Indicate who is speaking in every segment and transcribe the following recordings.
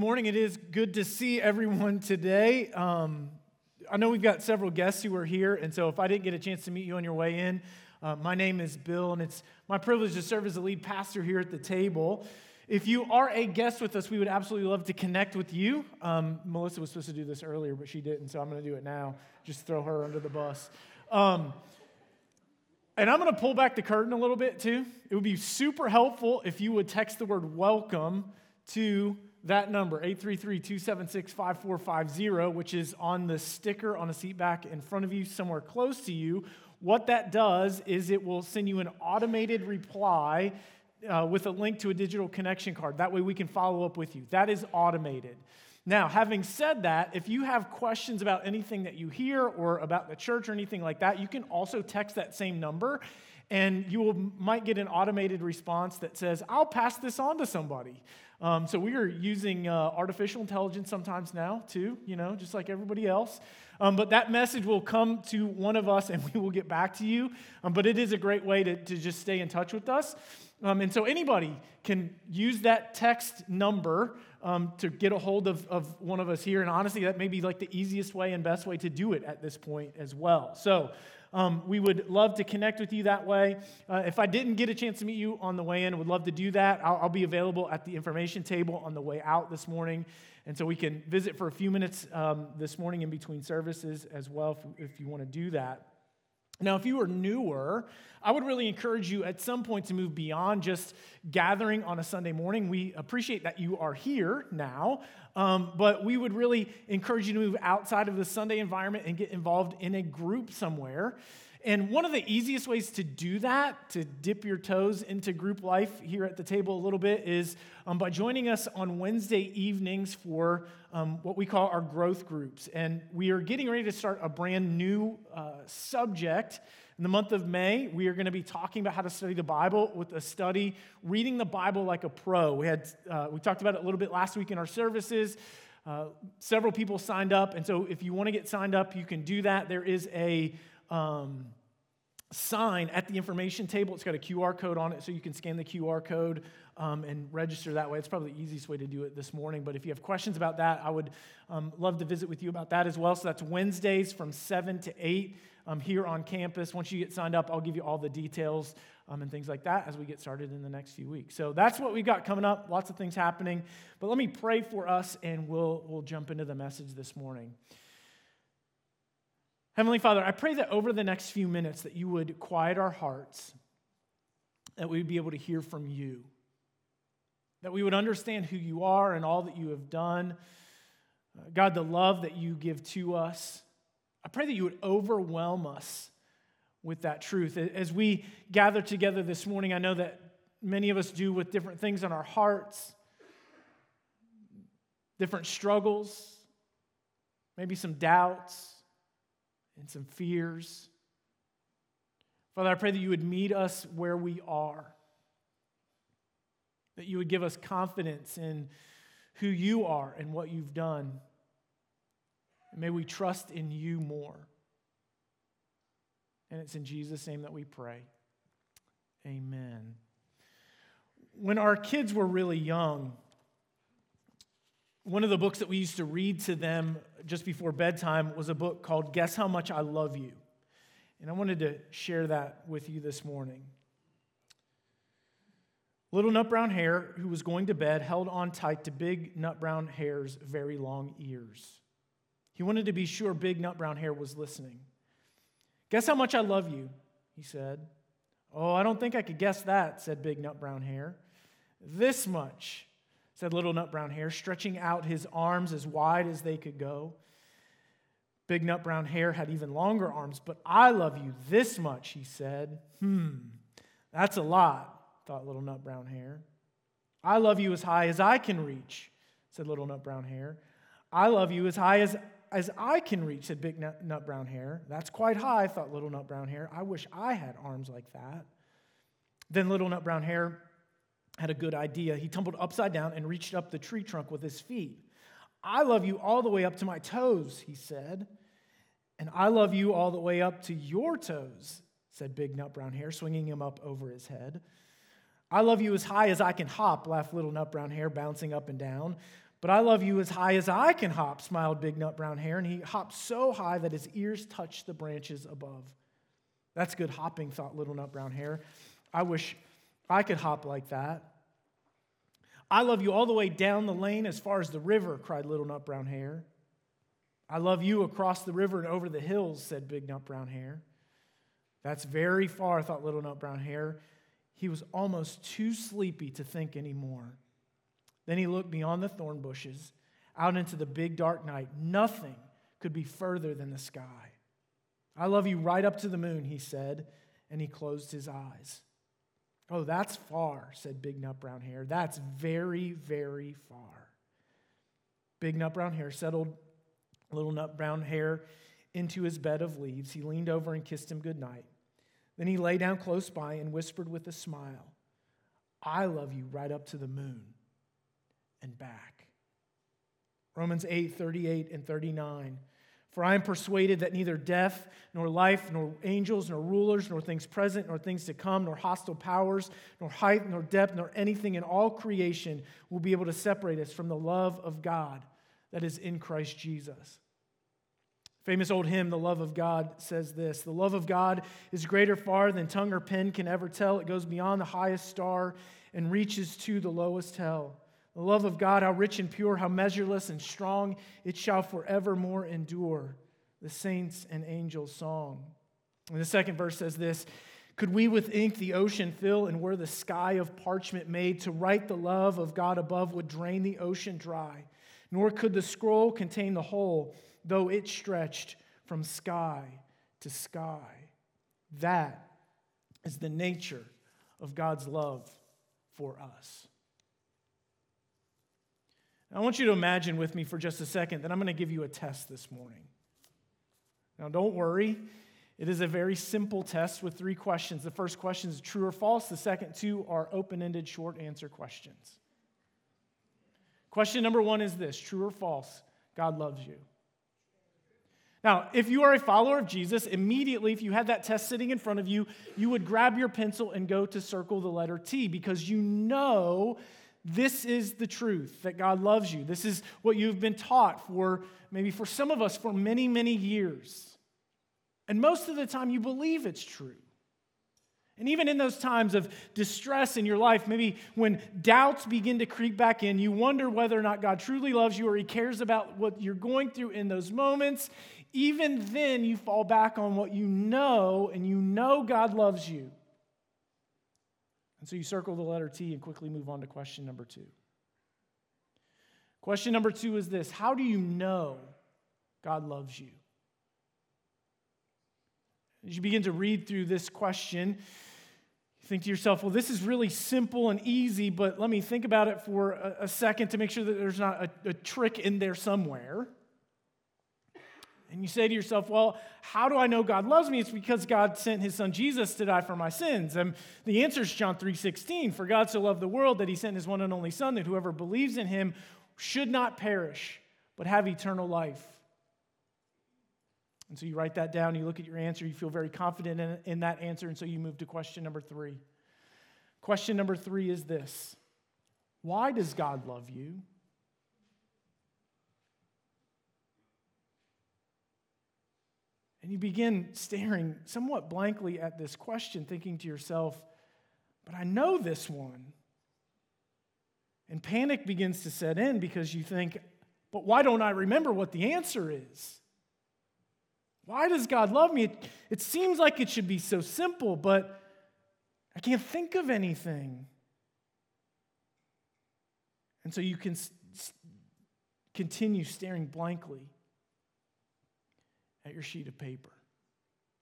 Speaker 1: morning. It is good to see everyone today. Um, I know we've got several guests who are here, and so if I didn't get a chance to meet you on your way in, uh, my name is Bill, and it's my privilege to serve as the lead pastor here at the table. If you are a guest with us, we would absolutely love to connect with you. Um, Melissa was supposed to do this earlier, but she didn't, so I'm going to do it now. Just throw her under the bus. Um, and I'm going to pull back the curtain a little bit too. It would be super helpful if you would text the word welcome to that number, 833-276-5450, which is on the sticker on a seat back in front of you, somewhere close to you. What that does is it will send you an automated reply uh, with a link to a digital connection card. That way we can follow up with you. That is automated. Now, having said that, if you have questions about anything that you hear or about the church or anything like that, you can also text that same number and you will, might get an automated response that says, I'll pass this on to somebody. Um, so we are using uh, artificial intelligence sometimes now, too, you know, just like everybody else. Um, but that message will come to one of us and we will get back to you. Um, but it is a great way to, to just stay in touch with us. Um, and so anybody can use that text number um, to get a hold of, of one of us here. And honestly, that may be like the easiest way and best way to do it at this point as well. So um, we would love to connect with you that way. Uh, if I didn't get a chance to meet you on the way in, would love to do that. I'll, I'll, be available at the information table on the way out this morning. And so we can visit for a few minutes um, this morning in between services as well if, if you want to do that. Now, if you are newer, I would really encourage you at some point to move beyond just gathering on a Sunday morning. We appreciate that you are here now, um, but we would really encourage you to move outside of the Sunday environment and get involved in a group somewhere. And one of the easiest ways to do that, to dip your toes into group life here at the table a little bit, is um, by joining us on Wednesday evenings for um, what we call our growth groups. And we are getting ready to start a brand new uh, subject. In the month of May, we are going to be talking about how to study the Bible with a study, reading the Bible like a pro. We, had, uh, we talked about it a little bit last week in our services. Uh, several people signed up, and so if you want to get signed up, you can do that. There is a um, sign at the information table. It's got a QR code on it, so you can scan the QR code um, and register that way. It's probably the easiest way to do it this morning. But if you have questions about that, I would um, love to visit with you about that as well. So that's Wednesdays from 7 to 8 um, here on campus. Once you get signed up, I'll give you all the details um, and things like that as we get started in the next few weeks. So that's what we've got coming up. Lots of things happening. But let me pray for us, and we'll, we'll jump into the message this morning. Heavenly Father, I pray that over the next few minutes that you would quiet our hearts, that we would be able to hear from you, that we would understand who you are and all that you have done. Uh, God, the love that you give to us. I pray that you would overwhelm us with that truth. As we gather together this morning, I know that many of us do with different things on our hearts, different struggles, maybe some doubts and some fears. Father, I pray that you would meet us where we are, that you would give us confidence in who you are and what you've done. And may we trust in you more. And it's in Jesus' name that we pray. Amen. When our kids were really young, one of the books that we used to read to them just before bedtime was a book called Guess How Much I Love You. And I wanted to share that with you this morning. Little Nut Brown Hare, who was going to bed, held on tight to Big Nut Brown Hare's very long ears. He wanted to be sure Big Nut Brown Hare was listening. Guess how much I love you, he said. Oh, I don't think I could guess that, said Big Nut Brown Hare. This much, said Little Nut Brown Hare, stretching out his arms as wide as they could go. Big Nut Brown Hare had even longer arms, but I love you this much, he said. Hmm, that's a lot, thought Little Nut Brown Hare. I love you as high as I can reach, said Little Nut Brown Hare. I love you as high as as I can reach, said Big Nut, nut Brown Hare. That's quite high, thought Little Nut Brown Hare. I wish I had arms like that. Then Little Nut Brown Hare had a good idea. He tumbled upside down and reached up the tree trunk with his feet. I love you all the way up to my toes, he said. And I love you all the way up to your toes, said Big Nut Brown Hare, swinging him up over his head. I love you as high as I can hop, laughed Little Nut Brown Hare, bouncing up and down. But I love you as high as I can hop, smiled Big Nut Brown Hare, and he hopped so high that his ears touched the branches above. That's good hopping, thought Little Nut Brown Hare. I wish I could hop like that. I love you all the way down the lane as far as the river, cried Little Nut Brown Hare. I love you across the river and over the hills, said Big Nut Brown Hare. That's very far, thought Little Nut Brown Hare. He was almost too sleepy to think anymore. Then he looked beyond the thorn bushes, out into the big dark night. Nothing could be further than the sky. I love you right up to the moon, he said, and he closed his eyes. Oh, that's far, said Big Nut Brown Hare. That's very, very far. Big Nut Brown Hare settled Little Nut Brown Hare into his bed of leaves. He leaned over and kissed him good night. Then he lay down close by and whispered with a smile, I love you right up to the moon and back. Romans 8, 38 and 39. For I am persuaded that neither death, nor life, nor angels, nor rulers, nor things present, nor things to come, nor hostile powers, nor height, nor depth, nor anything in all creation will be able to separate us from the love of God that is in Christ Jesus. Famous old hymn, The Love of God, says this The love of God is greater far than tongue or pen can ever tell. It goes beyond the highest star and reaches to the lowest hell. The love of God, how rich and pure, how measureless and strong, it shall forevermore endure. The saints and angels' song. And the second verse says this Could we with ink the ocean fill, and were the sky of parchment made, to write the love of God above would drain the ocean dry, nor could the scroll contain the whole, though it stretched from sky to sky. That is the nature of God's love for us. I want you to imagine with me for just a second that I'm going to give you a test this morning. Now, don't worry. It is a very simple test with three questions. The first question is true or false. The second two are open ended, short answer questions. Question number one is this true or false? God loves you. Now, if you are a follower of Jesus, immediately, if you had that test sitting in front of you, you would grab your pencil and go to circle the letter T because you know this is the truth that God loves you. This is what you've been taught for maybe for some of us for many, many years. And most of the time, you believe it's true. And even in those times of distress in your life, maybe when doubts begin to creep back in, you wonder whether or not God truly loves you or He cares about what you're going through in those moments. Even then, you fall back on what you know, and you know God loves you. And so you circle the letter T and quickly move on to question number two. Question number two is this How do you know God loves you? As you begin to read through this question, you think to yourself, well, this is really simple and easy, but let me think about it for a, a second to make sure that there's not a, a trick in there somewhere. And you say to yourself, well, how do I know God loves me? It's because God sent his son Jesus to die for my sins. And the answer is John 3:16. For God so loved the world that he sent his one and only son that whoever believes in him should not perish, but have eternal life. And so you write that down, you look at your answer, you feel very confident in, in that answer, and so you move to question number three. Question number three is this Why does God love you? And you begin staring somewhat blankly at this question, thinking to yourself, but I know this one. And panic begins to set in because you think, but why don't I remember what the answer is? Why does God love me? It, it seems like it should be so simple, but I can't think of anything. And so you can continue staring blankly at your sheet of paper,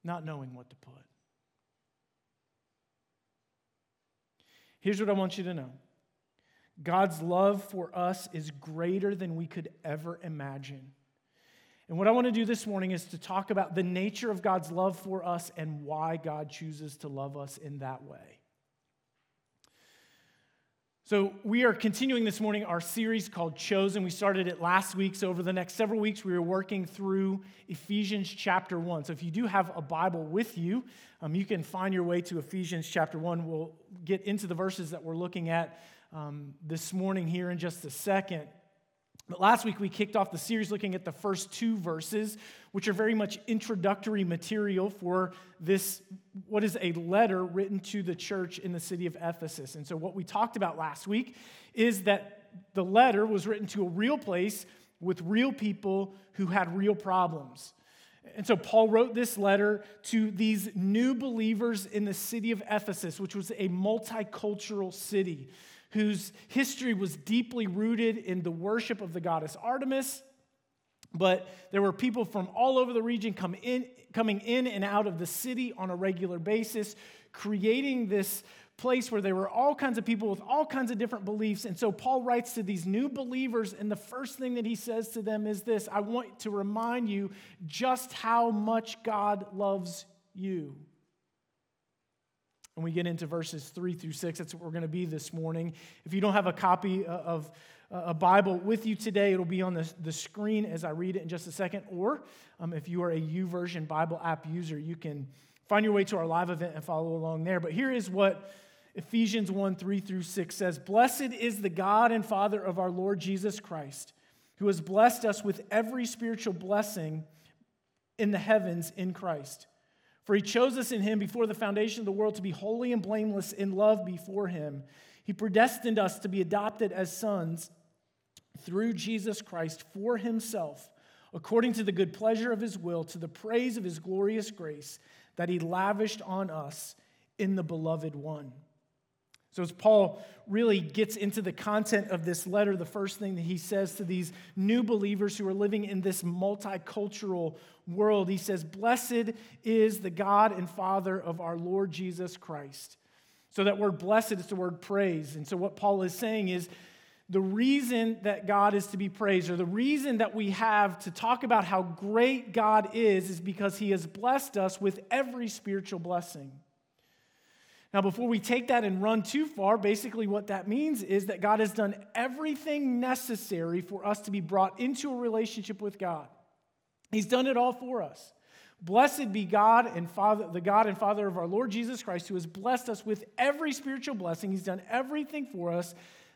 Speaker 1: not knowing what to put. Here's what I want you to know God's love for us is greater than we could ever imagine. And what I want to do this morning is to talk about the nature of God's love for us and why God chooses to love us in that way. So, we are continuing this morning our series called Chosen. We started it last week. So, over the next several weeks, we are working through Ephesians chapter 1. So, if you do have a Bible with you, um, you can find your way to Ephesians chapter 1. We'll get into the verses that we're looking at um, this morning here in just a second. But last week we kicked off the series looking at the first two verses, which are very much introductory material for this, what is a letter written to the church in the city of Ephesus. And so, what we talked about last week is that the letter was written to a real place with real people who had real problems. And so Paul wrote this letter to these new believers in the city of Ephesus, which was a multicultural city whose history was deeply rooted in the worship of the goddess Artemis. But there were people from all over the region come in, coming in and out of the city on a regular basis, creating this place where there were all kinds of people with all kinds of different beliefs. And so Paul writes to these new believers, and the first thing that he says to them is this I want to remind you just how much God loves you. And we get into verses three through six. That's what we're going to be this morning. If you don't have a copy of a Bible with you today, it'll be on the, the screen as I read it in just a second. Or um, if you are a YouVersion Bible app user, you can find your way to our live event and follow along there. But here is what Ephesians 1 3 through 6 says Blessed is the God and Father of our Lord Jesus Christ, who has blessed us with every spiritual blessing in the heavens in Christ. For he chose us in him before the foundation of the world to be holy and blameless in love before him. He predestined us to be adopted as sons through Jesus Christ for himself, according to the good pleasure of his will, to the praise of his glorious grace that he lavished on us in the beloved one. So, as Paul really gets into the content of this letter, the first thing that he says to these new believers who are living in this multicultural world, he says, Blessed is the God and Father of our Lord Jesus Christ. So, that word blessed is the word praise. And so, what Paul is saying is, the reason that God is to be praised, or the reason that we have to talk about how great God is, is because He has blessed us with every spiritual blessing. Now, before we take that and run too far, basically what that means is that God has done everything necessary for us to be brought into a relationship with God. He's done it all for us. Blessed be God and Father, the God and Father of our Lord Jesus Christ, who has blessed us with every spiritual blessing. He's done everything for us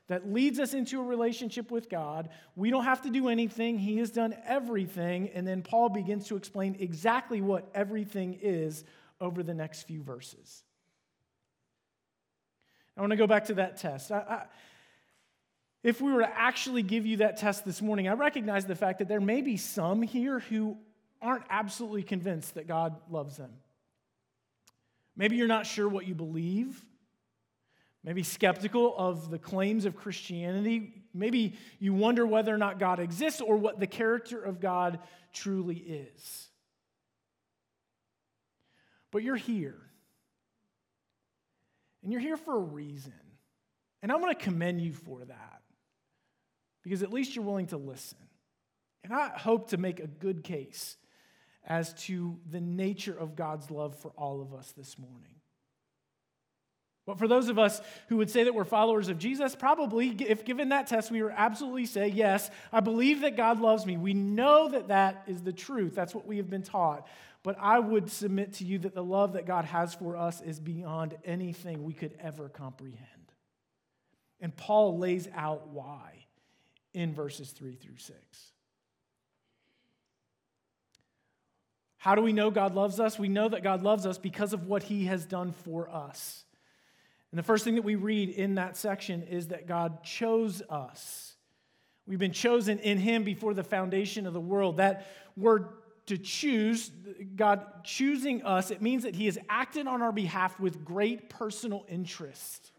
Speaker 1: that leads us into a relationship with God. We don't have to do anything, He has done everything. And then Paul begins to explain exactly what everything is over the next few verses. I want to go back to that test. I, I, if we were to actually give you that test this morning, I recognize the fact that there may be some here who aren't absolutely convinced that God loves them. Maybe you're not sure what you believe. Maybe skeptical of the claims of Christianity. Maybe you wonder whether or not God exists or what the character of God truly is. But you're here. And you're here for a reason. And I'm going to commend you for that because at least you're willing to listen. And I hope to make a good case as to the nature of God's love for all of us this morning. But for those of us who would say that we're followers of Jesus, probably, if given that test, we would absolutely say, Yes, I believe that God loves me. We know that that is the truth. That's what we have been taught. But I would submit to you that the love that God has for us is beyond anything we could ever comprehend. And Paul lays out why in verses 3 through 6. How do we know God loves us? We know that God loves us because of what he has done for us. And the first thing that we read in that section is that God chose us. We've been chosen in him before the foundation of the world. That word to choose, God choosing us, it means that He has acted on our behalf with great personal interest.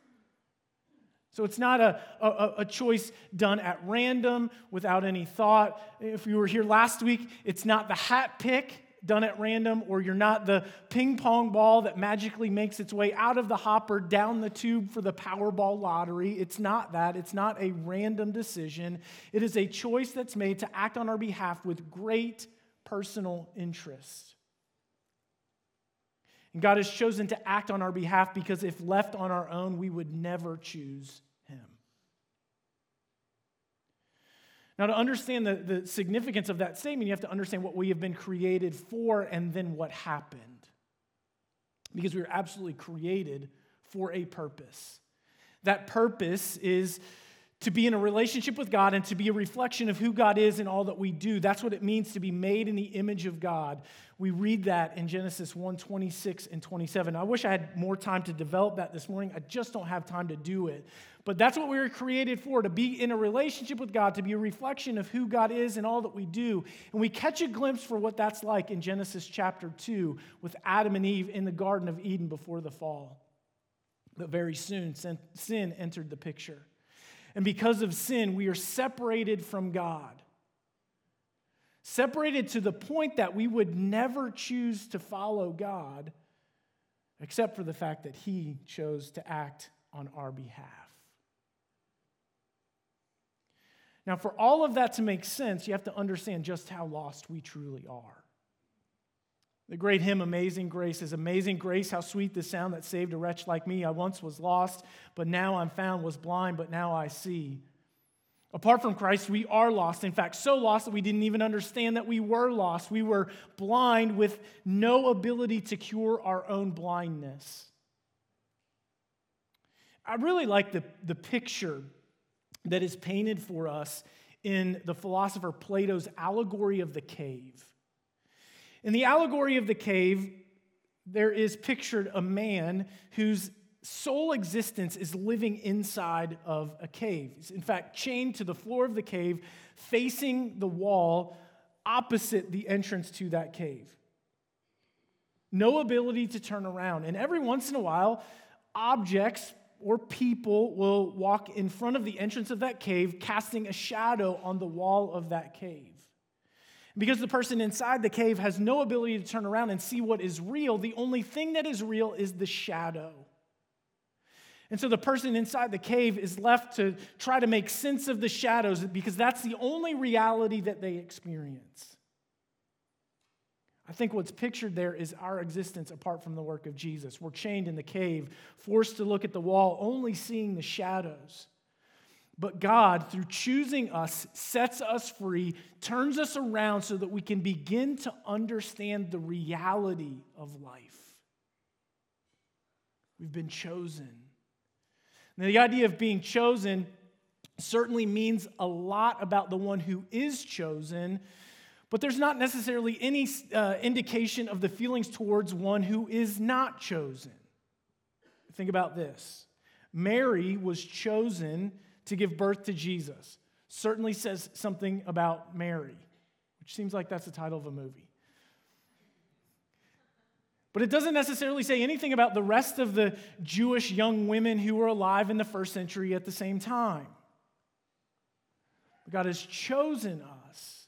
Speaker 1: So it's not a, a, a, choice done at random without any thought. If you were here last week, it's not the hat pick done at random, or you're not the ping pong ball that magically makes its way out of the hopper down the tube for the Powerball lottery. It's not that. It's not a random decision. It is a choice that's made to act on our behalf with great personal interest. And God has chosen to act on our behalf because if left on our own, we would never choose Him. Now, to understand the, the significance of that statement, you have to understand what we have been created for and then what happened. Because we were absolutely created for a purpose. That purpose is to be in a relationship with God and to be a reflection of who God is in all that we do. That's what it means to be made in the image of God. We read that in Genesis 1 26 and 27. I wish I had more time to develop that this morning. I just don't have time to do it. But that's what we were created for to be in a relationship with God, to be a reflection of who God is in all that we do. And we catch a glimpse for what that's like in Genesis chapter 2 with Adam and Eve in the Garden of Eden before the fall. But very soon, sin entered the picture. And because of sin, we are separated from God. Separated to the point that we would never choose to follow God, except for the fact that He chose to act on our behalf. Now, for all of that to make sense, you have to understand just how lost we truly are. The great hymn, Amazing Grace, is Amazing Grace, how sweet the sound that saved a wretch like me. I once was lost, but now I'm found, was blind, but now I see. Apart from Christ, we are lost. In fact, so lost that we didn't even understand that we were lost. We were blind with no ability to cure our own blindness. I really like the, the picture that is painted for us in the philosopher Plato's allegory of the cave. In the allegory of the cave, there is pictured a man whose sole existence is living inside of a cave. He's, in fact, chained to the floor of the cave, facing the wall opposite the entrance to that cave. No ability to turn around. And every once in a while, objects or people will walk in front of the entrance of that cave, casting a shadow on the wall of that cave. Because the person inside the cave has no ability to turn around and see what is real, the only thing that is real is the shadow. And so the person inside the cave is left to try to make sense of the shadows because that's the only reality that they experience. I think what's pictured there is our existence apart from the work of Jesus. We're chained in the cave, forced to look at the wall, only seeing the shadows. But God, through choosing us, sets us free, turns us around so that we can begin to understand the reality of life. We've been chosen. Now, the idea of being chosen certainly means a lot about the one who is chosen, but there's not necessarily any uh, indication of the feelings towards one who is not chosen. Think about this Mary was chosen to give birth to Jesus certainly says something about Mary, which seems like that's the title of a movie. But it doesn't necessarily say anything about the rest of the Jewish young women who were alive in the first century at the same time. God has chosen us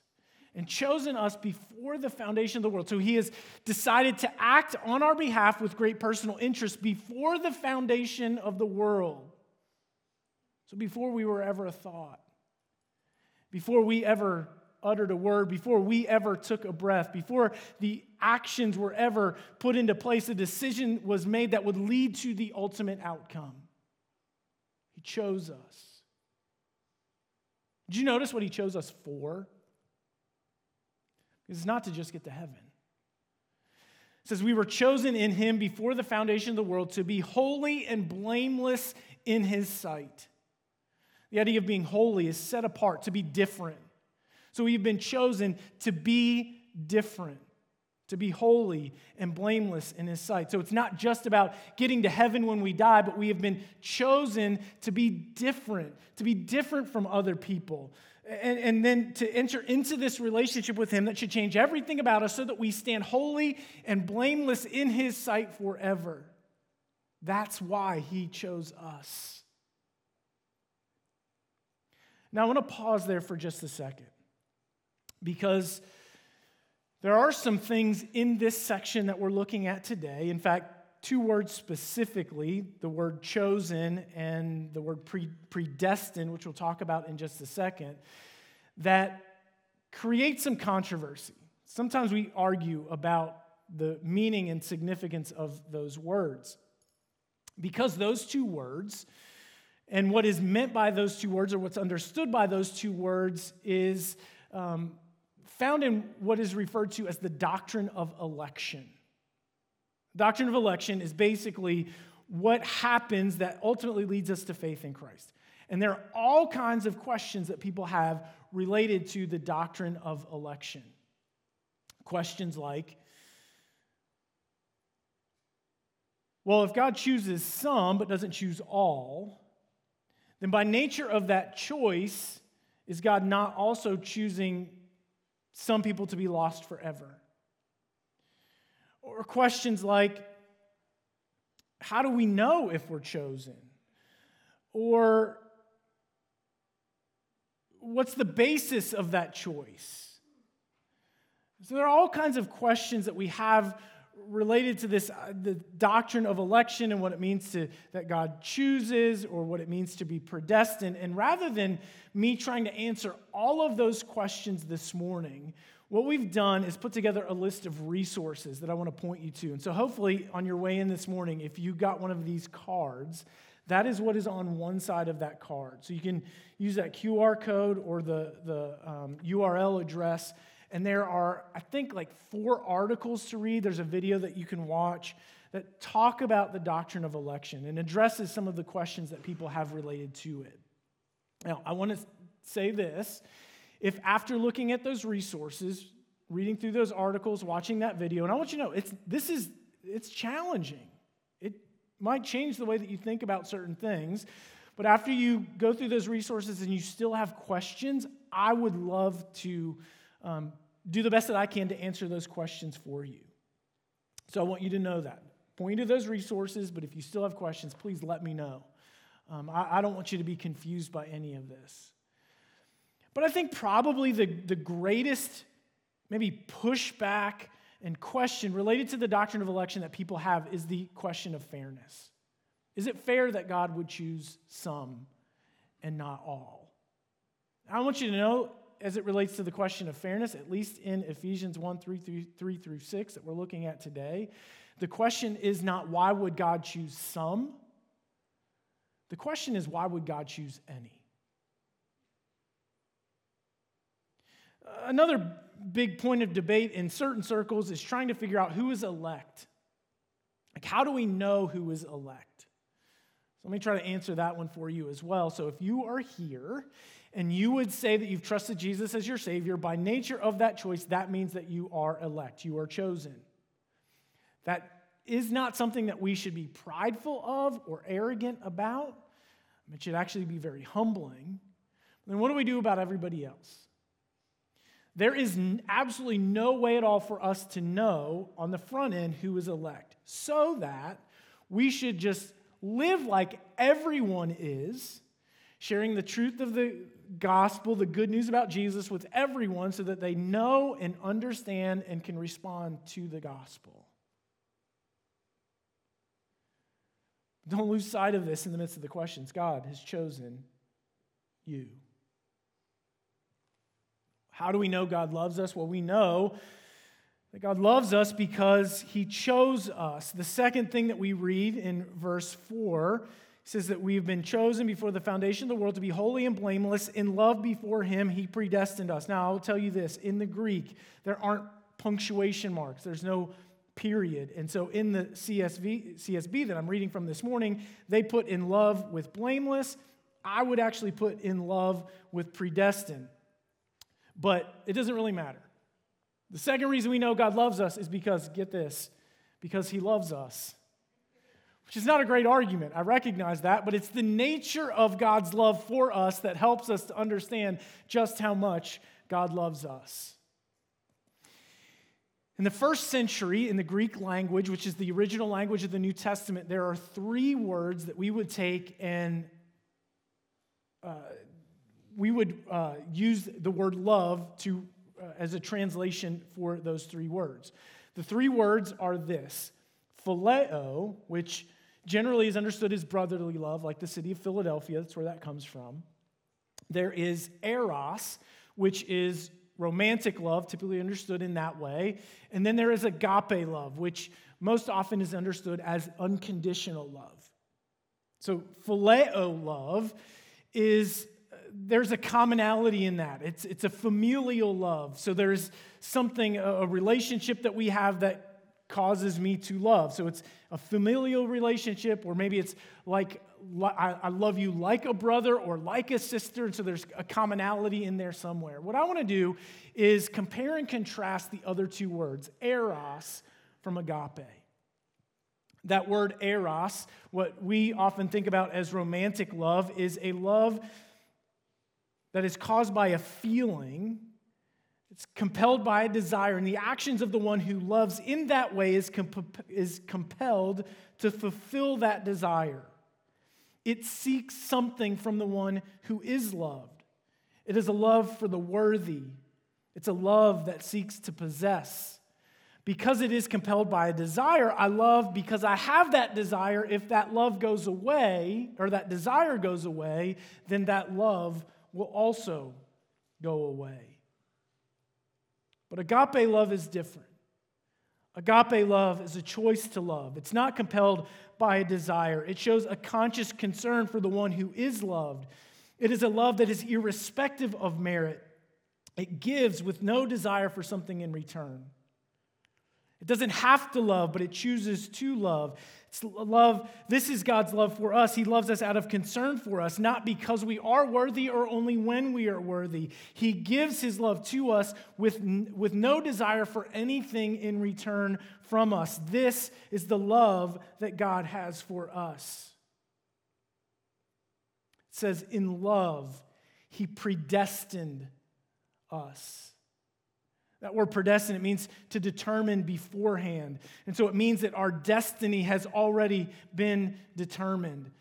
Speaker 1: and chosen us before the foundation of the world. So he has decided to act on our behalf with great personal interest before the foundation of the world. So before we were ever a thought, before we ever uttered a word, before we ever took a breath, before the actions were ever put into place, a decision was made that would lead to the ultimate outcome. He chose us. Did you notice what He chose us for? It's not to just get to heaven. It says, We were chosen in Him before the foundation of the world to be holy and blameless in His sight. The idea of being holy is set apart, to be different. So we've been chosen to be different, to be holy and blameless in His sight. So it's not just about getting to heaven when we die, but we have been chosen to be different, to be different from other people. And, and then to enter into this relationship with Him that should change everything about us so that we stand holy and blameless in His sight forever. That's why He chose us. Now, I want to pause there for just a second because there are some things in this section that we're looking at today. In fact, two words specifically the word chosen and the word pre- predestined, which we'll talk about in just a second, that create some controversy. Sometimes we argue about the meaning and significance of those words because those two words and what is meant by those two words, or what's understood by those two words, is um, found in what is referred to as the doctrine of election. Doctrine of election is basically what happens that ultimately leads us to faith in Christ. And there are all kinds of questions that people have related to the doctrine of election. Questions like, well, if God chooses some but doesn't choose all, then by nature of that choice, is God not also choosing some people to be lost forever? Or questions like, how do we know if we're chosen? Or what's the basis of that choice? So there are all kinds of questions that we have related to this uh, the doctrine of election and what it means to that God chooses or what it means to be predestined and rather than me trying to answer all of those questions this morning what we've done is put together a list of resources that I want to point you to. And so, hopefully, on your way in this morning, if you got one of these cards, that is what is on one side of that card. So, you can use that QR code or the, the um, URL address. And there are, I think, like four articles to read. There's a video that you can watch that talk about the doctrine of election and addresses some of the questions that people have related to it. Now, I want to say this if after looking at those resources, reading through those articles, watching that video, and I want you to know it's this is it's challenging. It might change the way that you think about certain things. But after you go through those resources and you still have questions, I would love to um, do the best that I can to answer those questions for you. So I want you to know that. Point to those resources, but if you still have questions, please let me know. Um, I, I don't want you to be confused by any of this. But I think probably the, the greatest, maybe pushback and question related to the doctrine of election that people have is the question of fairness. Is it fair that God would choose some and not all? I want you to know, as it relates to the question of fairness, at least in Ephesians 1 3 through, 3 through 6 that we're looking at today, the question is not why would God choose some? The question is why would God choose any? Another big point of debate in certain circles is trying to figure out who is elect. Like, how do we know who is elect? So let me try to answer that one for you as well. So, if you are here and you would say that you've trusted Jesus as your Savior, by nature of that choice, that means that you are elect, you are chosen. That is not something that we should be prideful of or arrogant about. It should actually be very humbling. Then, what do we do about everybody else? There is absolutely no way at all for us to know on the front end who is elect, so that we should just live like everyone is, sharing the truth of the gospel, the good news about Jesus with everyone so that they know and understand and can respond to the gospel. Don't lose sight of this in the midst of the questions. God has chosen you. How do we know God loves us? Well, we know that God loves us because he chose us. The second thing that we read in verse 4 says that we've been chosen before the foundation of the world to be holy and blameless. In love before him, he predestined us. Now, I'll tell you this in the Greek, there aren't punctuation marks, there's no period. And so in the CSV, CSB that I'm reading from this morning, they put in love with blameless. I would actually put in love with predestined. But it doesn't really matter. The second reason we know God loves us is because, get this, because he loves us. Which is not a great argument. I recognize that, but it's the nature of God's love for us that helps us to understand just how much God loves us. In the first century, in the Greek language, which is the original language of the New Testament, there are three words that we would take and uh, we would uh, use the word love to, uh, as a translation for those three words. The three words are this phileo, which generally is understood as brotherly love, like the city of Philadelphia, that's where that comes from. There is eros, which is romantic love, typically understood in that way. And then there is agape love, which most often is understood as unconditional love. So, phileo love is there's a commonality in that. It's, it's a familial love. So there's something, a relationship that we have that causes me to love. So it's a familial relationship, or maybe it's like I love you like a brother or like a sister, so there's a commonality in there somewhere. What I want to do is compare and contrast the other two words, eros from agape. That word eros, what we often think about as romantic love, is a love that is caused by a feeling it's compelled by a desire, and the actions of the one who loves in that way is, comp- is compelled to fulfill that desire. It seeks something from the one who is loved. It is a love for the worthy, it's a love that seeks to possess. Because it is compelled by a desire, I love because I have that desire. If that love goes away, or that desire goes away, then that love will also go away. But agape love is different. Agape love is a choice to love. It's not compelled by a desire, it shows a conscious concern for the one who is loved. It is a love that is irrespective of merit, it gives with no desire for something in return. It doesn't have to love, but it chooses to love. Love, this is God's love for us. He loves us out of concern for us, not because we are worthy or only when we are worthy. He gives his love to us with, with no desire for anything in return from us. This is the love that God has for us. It says, In love, he predestined us. That word predestined, it means to determine beforehand. And so it means that our destiny has already been determined.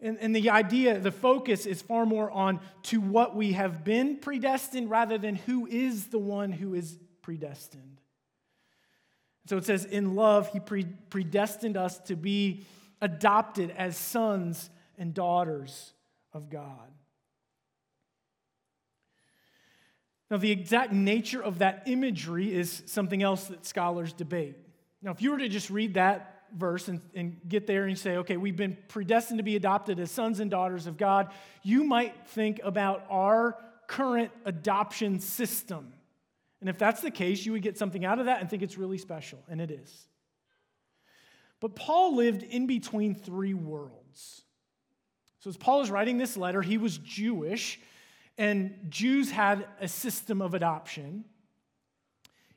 Speaker 1: And, and the idea, the focus is far more on to what we have been predestined rather than who is the one who is predestined. So it says, in love, he pre- predestined us to be adopted as sons and daughters of God. Now, the exact nature of that imagery is something else that scholars debate. Now, if you were to just read that verse and, and get there and say, okay, we've been predestined to be adopted as sons and daughters of God, you might think about our current adoption system. And if that's the case, you would get something out of that and think it's really special, and it is. But Paul lived in between three worlds. So, as Paul is writing this letter, he was Jewish, and Jews had a system of adoption.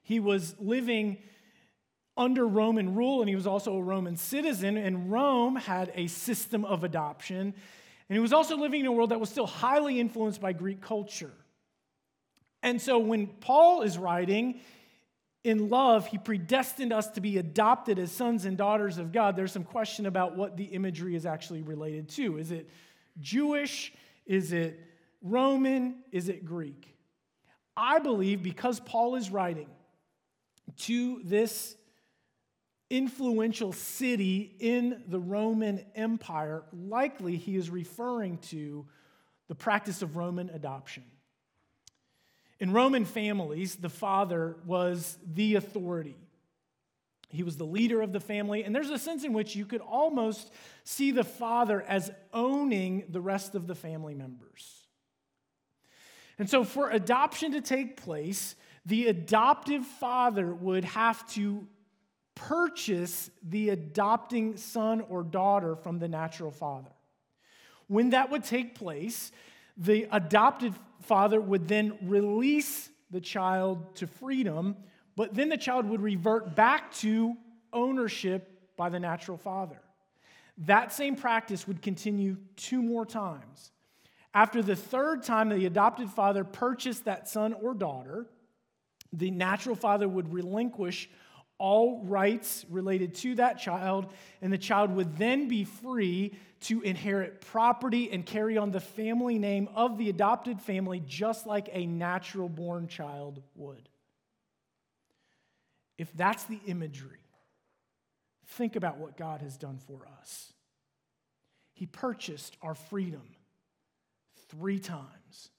Speaker 1: He was living under Roman rule, and he was also a Roman citizen, and Rome had a system of adoption. And he was also living in a world that was still highly influenced by Greek culture. And so when Paul is writing, in love, he predestined us to be adopted as sons and daughters of God. There's some question about what the imagery is actually related to. Is it Jewish? Is it Roman? Is it Greek? I believe because Paul is writing to this influential city in the Roman Empire, likely he is referring to the practice of Roman adoption. In Roman families, the father was the authority. He was the leader of the family, and there's a sense in which you could almost see the father as owning the rest of the family members. And so, for adoption to take place, the adoptive father would have to purchase the adopting son or daughter from the natural father. When that would take place, the adopted father would then release the child to freedom, but then the child would revert back to ownership by the natural father. That same practice would continue two more times. After the third time the adopted father purchased that son or daughter, the natural father would relinquish all rights related to that child, and the child would then be free to inherit property and carry on the family name of the adopted family just like a natural born child would. If that's the imagery, think about what God has done for us. He purchased our freedom three times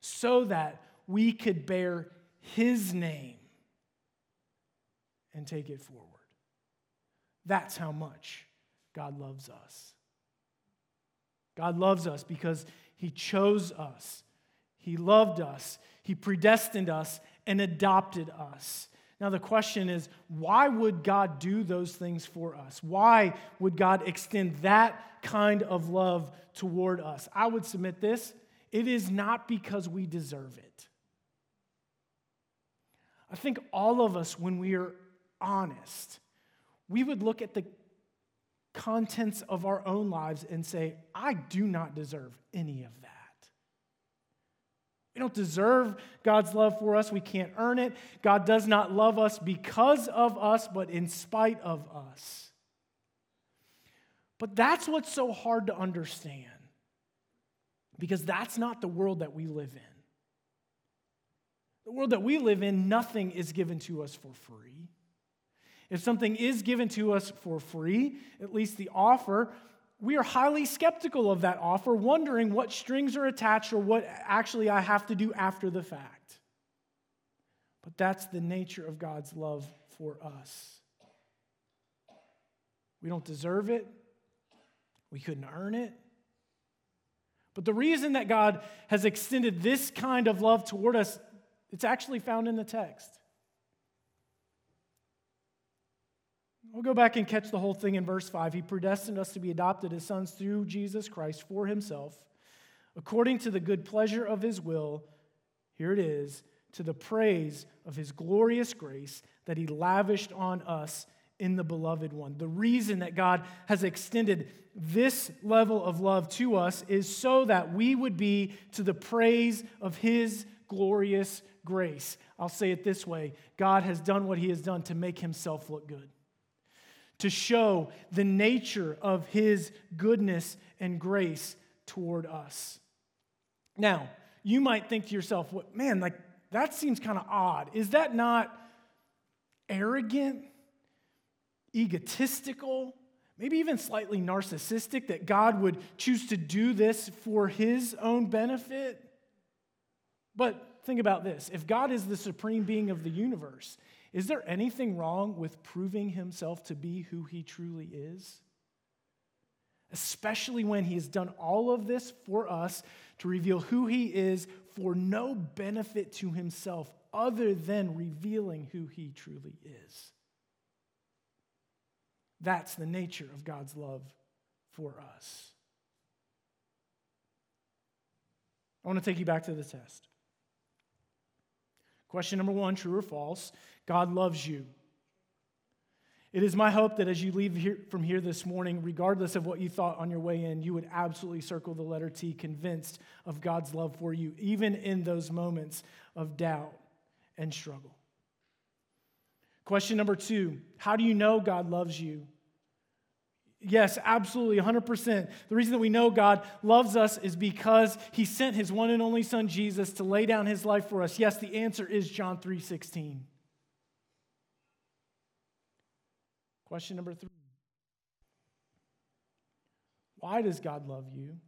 Speaker 1: so that we could bear his name and take it forward. That's how much God loves us. God loves us because he chose us, he loved us, he predestined us, and adopted us. Now, the question is why would God do those things for us? Why would God extend that kind of love toward us? I would submit this it is not because we deserve it. I think all of us, when we are honest, we would look at the contents of our own lives and say, I do not deserve any of that. We don't deserve God's love for us. We can't earn it. God does not love us because of us, but in spite of us. But that's what's so hard to understand because that's not the world that we live in. The world that we live in, nothing is given to us for free. If something is given to us for free, at least the offer, we are highly skeptical of that offer, wondering what strings are attached or what actually I have to do after the fact. But that's the nature of God's love for us. We don't deserve it, we couldn't earn it. But the reason that God has extended this kind of love toward us, it's actually found in the text. We'll go back and catch the whole thing in verse 5. He predestined us to be adopted as sons through Jesus Christ for himself, according to the good pleasure of his will. Here it is, to the praise of his glorious grace that he lavished on us in the beloved one. The reason that God has extended this level of love to us is so that we would be to the praise of his glorious grace. I'll say it this way God has done what he has done to make himself look good to show the nature of his goodness and grace toward us. Now, you might think to yourself, man, like that seems kind of odd. Is that not arrogant, egotistical, maybe even slightly narcissistic that God would choose to do this for his own benefit? But think about this if God is the supreme being of the universe, is there anything wrong with proving himself to be who he truly is? Especially when he has done all of this for us to reveal who he is for no benefit to himself other than revealing who he truly is. That's the nature of God's love for us. I want to take you back to the test. Question number one true or false? God loves you. It is my hope that as you leave here, from here this morning, regardless of what you thought on your way in, you would absolutely circle the letter T, convinced of God's love for you, even in those moments of doubt and struggle. Question number two How do you know God loves you? Yes, absolutely, 100%. The reason that we know God loves us is because he sent his one and only son Jesus to lay down his life for us. Yes, the answer is John 3:16. Question number 3. Why does God love you?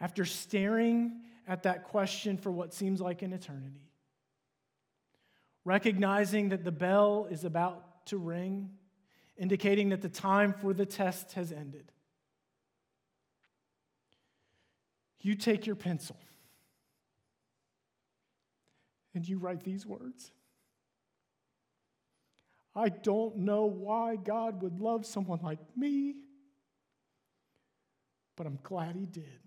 Speaker 1: After staring at that question for what seems like an eternity, recognizing that the bell is about to ring, indicating that the time for the test has ended. You take your pencil and you write these words I don't know why God would love someone like me, but I'm glad He did.